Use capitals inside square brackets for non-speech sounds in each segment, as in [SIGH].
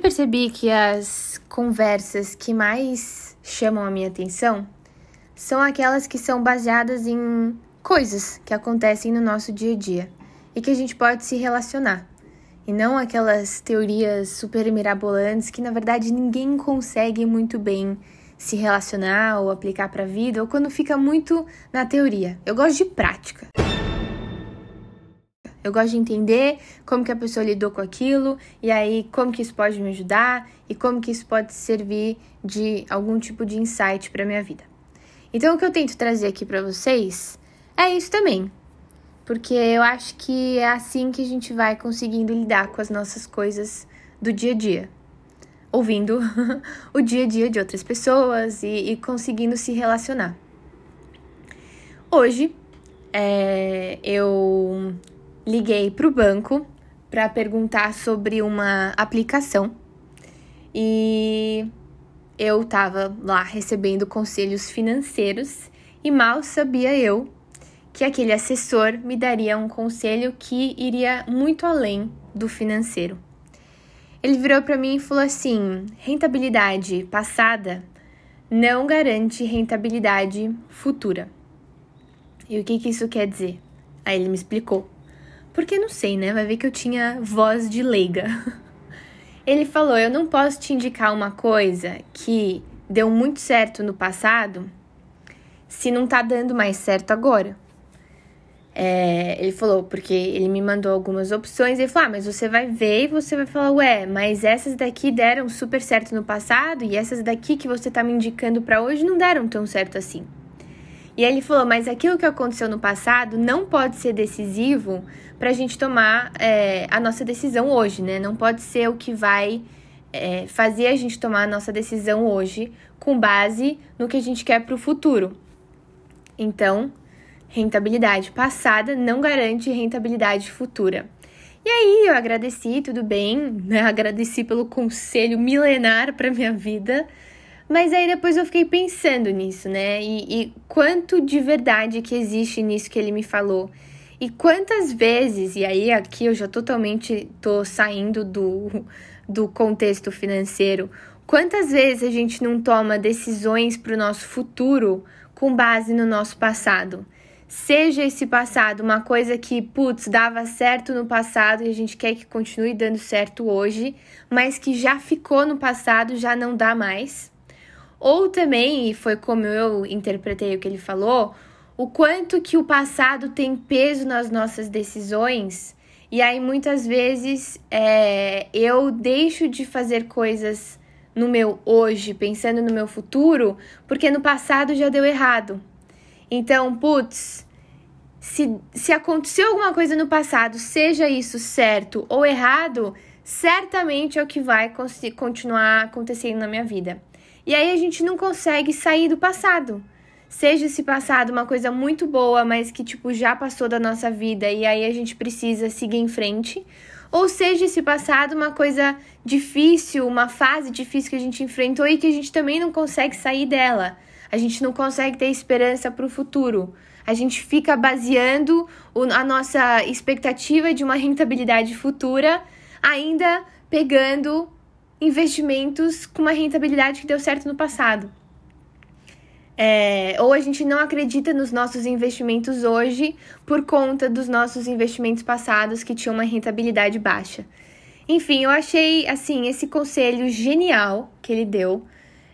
percebi que as conversas que mais chamam a minha atenção são aquelas que são baseadas em coisas que acontecem no nosso dia a dia e que a gente pode se relacionar. E não aquelas teorias super mirabolantes que na verdade ninguém consegue muito bem se relacionar ou aplicar para a vida, ou quando fica muito na teoria. Eu gosto de prática. Eu gosto de entender como que a pessoa lidou com aquilo e aí como que isso pode me ajudar e como que isso pode servir de algum tipo de insight para minha vida. Então o que eu tento trazer aqui para vocês é isso também. Porque eu acho que é assim que a gente vai conseguindo lidar com as nossas coisas do dia a dia. Ouvindo [LAUGHS] o dia a dia de outras pessoas e, e conseguindo se relacionar. Hoje é, eu liguei para o banco para perguntar sobre uma aplicação e eu estava lá recebendo conselhos financeiros e mal sabia eu que aquele assessor me daria um conselho que iria muito além do financeiro. Ele virou para mim e falou assim: rentabilidade passada não garante rentabilidade futura. E o que, que isso quer dizer? Aí ele me explicou. Porque não sei, né? Vai ver que eu tinha voz de leiga. [LAUGHS] Ele falou: Eu não posso te indicar uma coisa que deu muito certo no passado se não tá dando mais certo agora. É, ele falou, porque ele me mandou algumas opções ele falou: Ah, mas você vai ver e você vai falar, ué, mas essas daqui deram super certo no passado e essas daqui que você tá me indicando para hoje não deram tão certo assim. E ele falou: Mas aquilo que aconteceu no passado não pode ser decisivo para a gente tomar é, a nossa decisão hoje, né? Não pode ser o que vai é, fazer a gente tomar a nossa decisão hoje com base no que a gente quer para o futuro. Então, rentabilidade passada não garante rentabilidade futura. E aí eu agradeci, tudo bem, né? Agradeci pelo conselho milenar para minha vida. Mas aí depois eu fiquei pensando nisso, né? E, e, quanto de verdade que existe nisso que ele me falou. E quantas vezes, e aí aqui eu já totalmente tô saindo do, do contexto financeiro, quantas vezes a gente não toma decisões para o nosso futuro com base no nosso passado? Seja esse passado uma coisa que, putz, dava certo no passado e a gente quer que continue dando certo hoje, mas que já ficou no passado, já não dá mais ou também, e foi como eu interpretei o que ele falou, o quanto que o passado tem peso nas nossas decisões. E aí muitas vezes é, eu deixo de fazer coisas no meu hoje, pensando no meu futuro, porque no passado já deu errado. Então, putz, se, se aconteceu alguma coisa no passado, seja isso certo ou errado, certamente é o que vai continuar acontecendo na minha vida. E aí a gente não consegue sair do passado. Seja esse passado uma coisa muito boa, mas que tipo já passou da nossa vida e aí a gente precisa seguir em frente, ou seja esse passado uma coisa difícil, uma fase difícil que a gente enfrentou e que a gente também não consegue sair dela. A gente não consegue ter esperança para o futuro. A gente fica baseando a nossa expectativa de uma rentabilidade futura ainda pegando investimentos com uma rentabilidade que deu certo no passado. É, ou a gente não acredita nos nossos investimentos hoje por conta dos nossos investimentos passados que tinham uma rentabilidade baixa. Enfim, eu achei assim esse conselho genial que ele deu.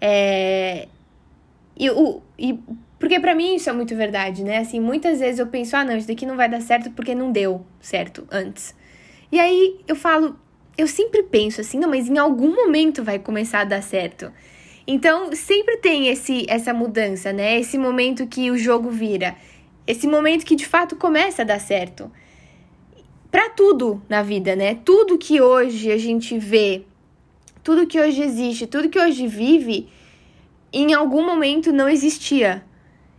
É, e, o, e porque para mim isso é muito verdade, né? Assim, muitas vezes eu penso, ah, não, isso daqui não vai dar certo porque não deu certo antes. E aí eu falo, eu sempre penso assim, não, mas em algum momento vai começar a dar certo. Então, sempre tem esse essa mudança, né? Esse momento que o jogo vira, esse momento que de fato começa a dar certo. Para tudo na vida, né? Tudo que hoje a gente vê, tudo que hoje existe, tudo que hoje vive, em algum momento não existia.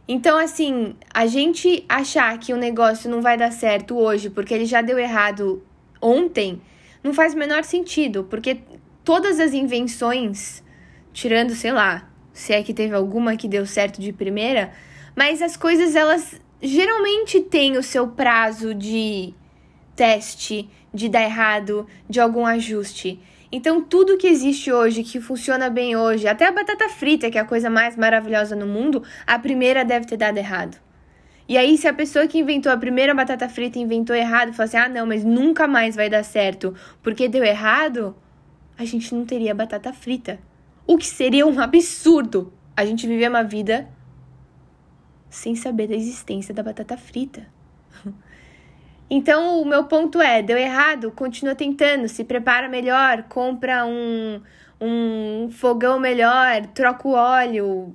Então, assim, a gente achar que o negócio não vai dar certo hoje porque ele já deu errado ontem, não faz o menor sentido, porque todas as invenções, tirando, sei lá, se é que teve alguma que deu certo de primeira, mas as coisas elas geralmente têm o seu prazo de teste, de dar errado, de algum ajuste. Então, tudo que existe hoje, que funciona bem hoje, até a batata frita, que é a coisa mais maravilhosa no mundo, a primeira deve ter dado errado. E aí, se a pessoa que inventou a primeira batata frita inventou errado, falou assim: ah, não, mas nunca mais vai dar certo porque deu errado, a gente não teria batata frita. O que seria um absurdo a gente viver uma vida sem saber da existência da batata frita. [LAUGHS] Então, o meu ponto é: deu errado, continua tentando, se prepara melhor, compra um, um fogão melhor, troca o óleo,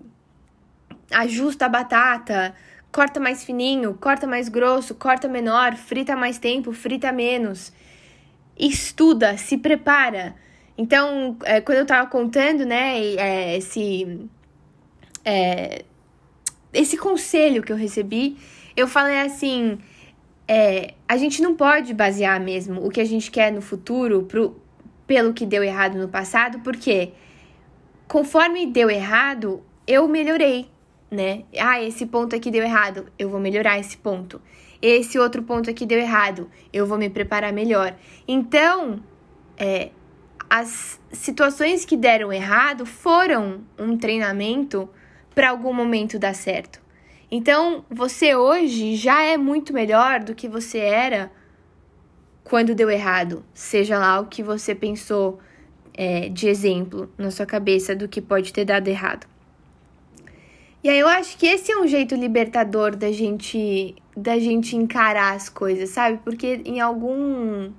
ajusta a batata, corta mais fininho, corta mais grosso, corta menor, frita mais tempo, frita menos. Estuda, se prepara. Então, é, quando eu tava contando, né, é, esse, é, esse conselho que eu recebi, eu falei assim é, a gente não pode basear mesmo o que a gente quer no futuro pro, pelo que deu errado no passado, porque conforme deu errado, eu melhorei, né? Ah, esse ponto aqui deu errado, eu vou melhorar esse ponto. Esse outro ponto aqui deu errado, eu vou me preparar melhor. Então, é, as situações que deram errado foram um treinamento para algum momento dar certo. Então, você hoje já é muito melhor do que você era quando deu errado. Seja lá o que você pensou é, de exemplo na sua cabeça do que pode ter dado errado. E aí eu acho que esse é um jeito libertador da gente da gente encarar as coisas, sabe? Porque em algum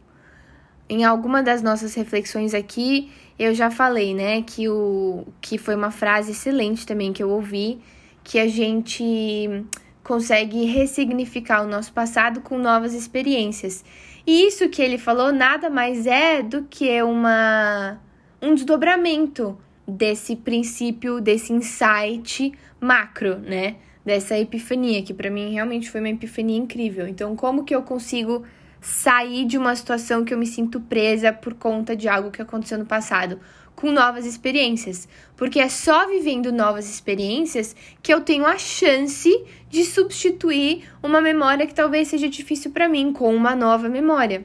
em alguma das nossas reflexões aqui, eu já falei, né, que o que foi uma frase excelente também que eu ouvi, que a gente consegue ressignificar o nosso passado com novas experiências. E isso que ele falou nada mais é do que uma um desdobramento desse princípio, desse insight macro, né? Dessa epifania, que para mim realmente foi uma epifania incrível. Então, como que eu consigo sair de uma situação que eu me sinto presa por conta de algo que aconteceu no passado? com novas experiências, porque é só vivendo novas experiências que eu tenho a chance de substituir uma memória que talvez seja difícil para mim com uma nova memória.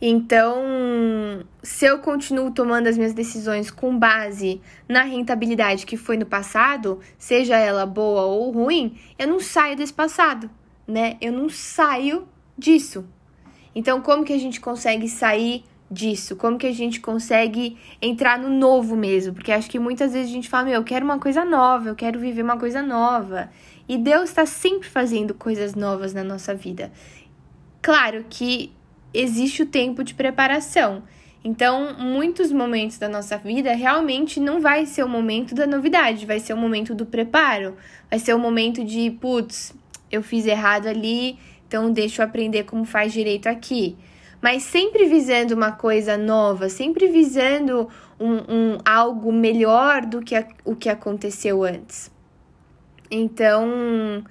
Então, se eu continuo tomando as minhas decisões com base na rentabilidade que foi no passado, seja ela boa ou ruim, eu não saio desse passado, né? Eu não saio disso. Então, como que a gente consegue sair disso? Como que a gente consegue entrar no novo mesmo? Porque acho que muitas vezes a gente fala, meu, eu quero uma coisa nova, eu quero viver uma coisa nova. E Deus está sempre fazendo coisas novas na nossa vida. Claro que existe o tempo de preparação. Então, muitos momentos da nossa vida realmente não vai ser o momento da novidade, vai ser o momento do preparo, vai ser o momento de, putz, eu fiz errado ali, então deixa eu aprender como faz direito aqui mas sempre visando uma coisa nova, sempre visando um, um algo melhor do que a, o que aconteceu antes. Então,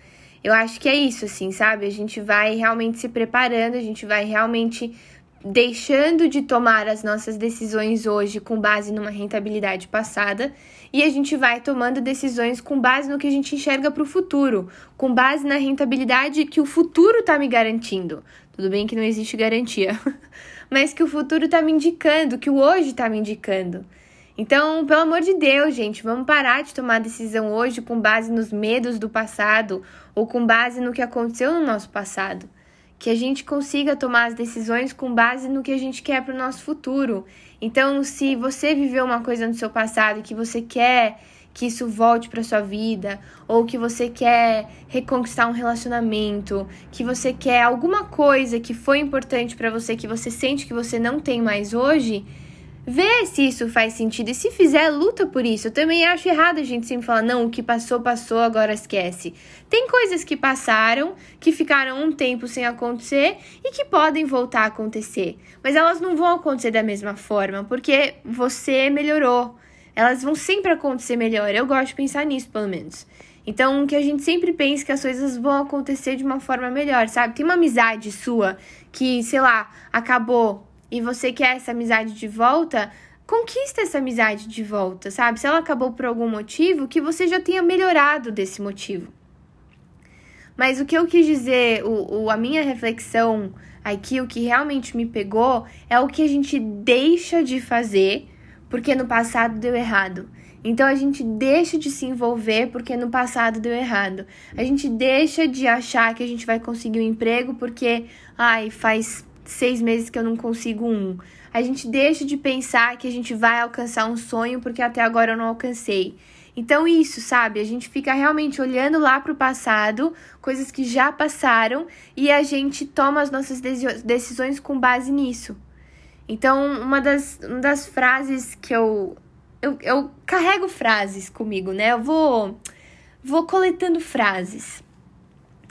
eu acho que é isso, assim, sabe? A gente vai realmente se preparando, a gente vai realmente deixando de tomar as nossas decisões hoje com base numa rentabilidade passada e a gente vai tomando decisões com base no que a gente enxerga para o futuro, com base na rentabilidade que o futuro está me garantindo. Tudo bem que não existe garantia, [LAUGHS] mas que o futuro está me indicando, que o hoje está me indicando. Então, pelo amor de Deus, gente, vamos parar de tomar decisão hoje com base nos medos do passado ou com base no que aconteceu no nosso passado. Que a gente consiga tomar as decisões com base no que a gente quer para o nosso futuro. Então, se você viveu uma coisa no seu passado que você quer que isso volte para sua vida, ou que você quer reconquistar um relacionamento, que você quer alguma coisa que foi importante para você que você sente que você não tem mais hoje, vê se isso faz sentido e se fizer, luta por isso. Eu também acho errado a gente sempre falar não, o que passou passou, agora esquece. Tem coisas que passaram, que ficaram um tempo sem acontecer e que podem voltar a acontecer, mas elas não vão acontecer da mesma forma, porque você melhorou elas vão sempre acontecer melhor. Eu gosto de pensar nisso, pelo menos. Então, que a gente sempre pense que as coisas vão acontecer de uma forma melhor, sabe? Tem uma amizade sua que, sei lá, acabou e você quer essa amizade de volta, conquista essa amizade de volta, sabe? Se ela acabou por algum motivo, que você já tenha melhorado desse motivo. Mas o que eu quis dizer, o, o a minha reflexão Aqui o que realmente me pegou é o que a gente deixa de fazer porque no passado deu errado. Então a gente deixa de se envolver porque no passado deu errado. A gente deixa de achar que a gente vai conseguir um emprego porque, ai, faz seis meses que eu não consigo um. A gente deixa de pensar que a gente vai alcançar um sonho porque até agora eu não alcancei. Então, isso, sabe? A gente fica realmente olhando lá para o passado, coisas que já passaram, e a gente toma as nossas decisões com base nisso. Então, uma das, uma das frases que eu, eu. Eu carrego frases comigo, né? Eu vou, vou coletando frases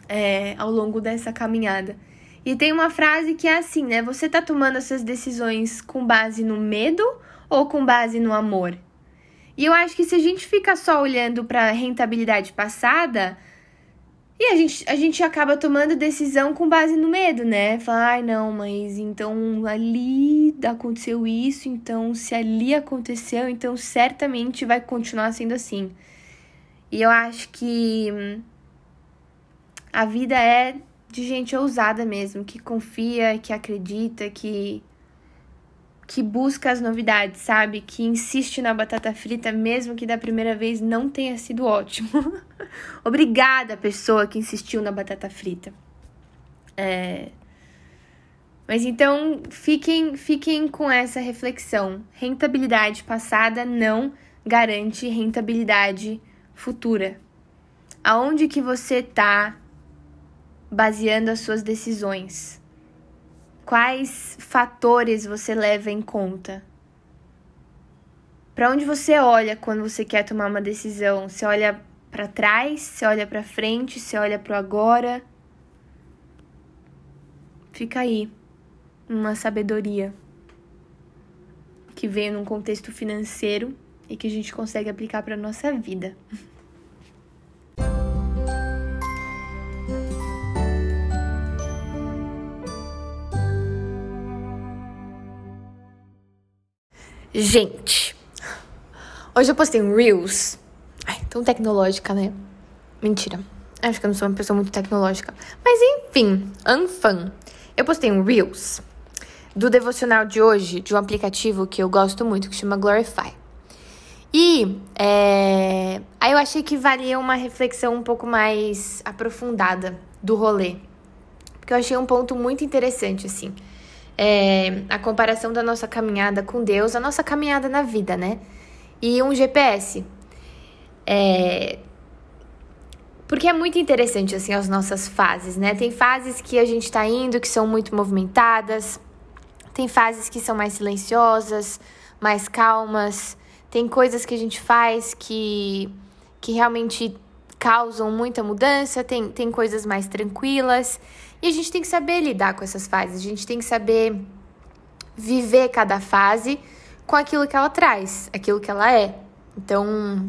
é, ao longo dessa caminhada. E tem uma frase que é assim, né? Você tá tomando essas decisões com base no medo ou com base no amor? E eu acho que se a gente fica só olhando para rentabilidade passada, e a gente, a gente acaba tomando decisão com base no medo, né? Falar, ai não, mas então ali aconteceu isso, então se ali aconteceu, então certamente vai continuar sendo assim. E eu acho que hum, a vida é de gente ousada mesmo, que confia, que acredita, que que busca as novidades, sabe? Que insiste na batata frita, mesmo que da primeira vez não tenha sido ótimo. [LAUGHS] Obrigada, pessoa que insistiu na batata frita. É... Mas então, fiquem, fiquem com essa reflexão. Rentabilidade passada não garante rentabilidade futura. Aonde que você tá baseando as suas decisões? Quais fatores você leva em conta? Para onde você olha quando você quer tomar uma decisão? Você olha para trás, você olha para frente, você olha para o agora? Fica aí uma sabedoria que veio num contexto financeiro e que a gente consegue aplicar para nossa vida. [LAUGHS] Gente, hoje eu postei um Reels. Ai, tão tecnológica, né? Mentira. Acho que eu não sou uma pessoa muito tecnológica. Mas enfim, unfun. Eu postei um Reels do devocional de hoje, de um aplicativo que eu gosto muito, que chama Glorify. E é, aí eu achei que valia uma reflexão um pouco mais aprofundada do rolê. Porque eu achei um ponto muito interessante, assim é, a comparação da nossa caminhada com Deus, a nossa caminhada na vida, né? E um GPS. É, porque é muito interessante, assim, as nossas fases, né? Tem fases que a gente tá indo que são muito movimentadas, tem fases que são mais silenciosas, mais calmas, tem coisas que a gente faz que, que realmente causam muita mudança, tem, tem coisas mais tranquilas. E a gente tem que saber lidar com essas fases, a gente tem que saber viver cada fase com aquilo que ela traz, aquilo que ela é. Então,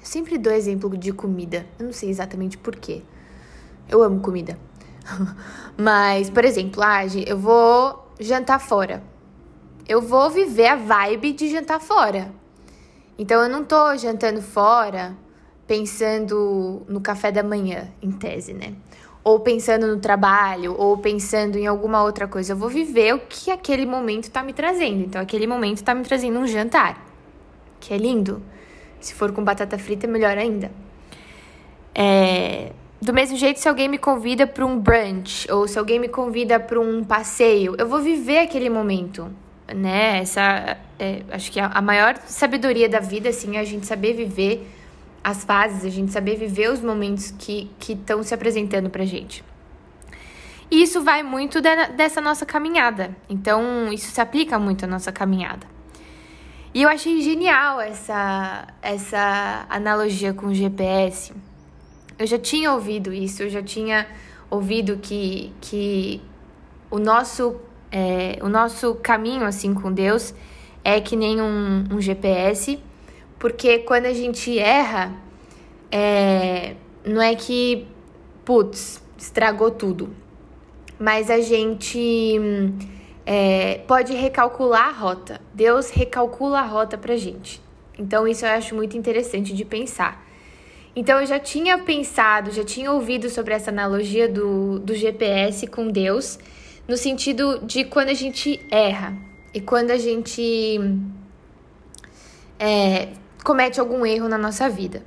eu sempre dou exemplo de comida. Eu não sei exatamente porquê. Eu amo comida. [LAUGHS] Mas, por exemplo, ah, eu vou jantar fora. Eu vou viver a vibe de jantar fora. Então eu não tô jantando fora pensando no café da manhã, em tese, né? Ou pensando no trabalho, ou pensando em alguma outra coisa. Eu vou viver o que aquele momento está me trazendo. Então, aquele momento está me trazendo um jantar, que é lindo. Se for com batata frita, melhor ainda. É... Do mesmo jeito, se alguém me convida para um brunch, ou se alguém me convida para um passeio, eu vou viver aquele momento, né? Essa, é, acho que a, a maior sabedoria da vida, assim, é a gente saber viver as fases, a gente saber viver os momentos que estão se apresentando pra gente. E isso vai muito de, dessa nossa caminhada. Então, isso se aplica muito à nossa caminhada. E eu achei genial essa, essa analogia com o GPS. Eu já tinha ouvido isso, eu já tinha ouvido que, que o, nosso, é, o nosso caminho assim com Deus é que nem um, um GPS porque quando a gente erra, é, não é que, putz, estragou tudo. Mas a gente é, pode recalcular a rota. Deus recalcula a rota pra gente. Então, isso eu acho muito interessante de pensar. Então, eu já tinha pensado, já tinha ouvido sobre essa analogia do, do GPS com Deus. no sentido de quando a gente erra e quando a gente é, comete algum erro na nossa vida.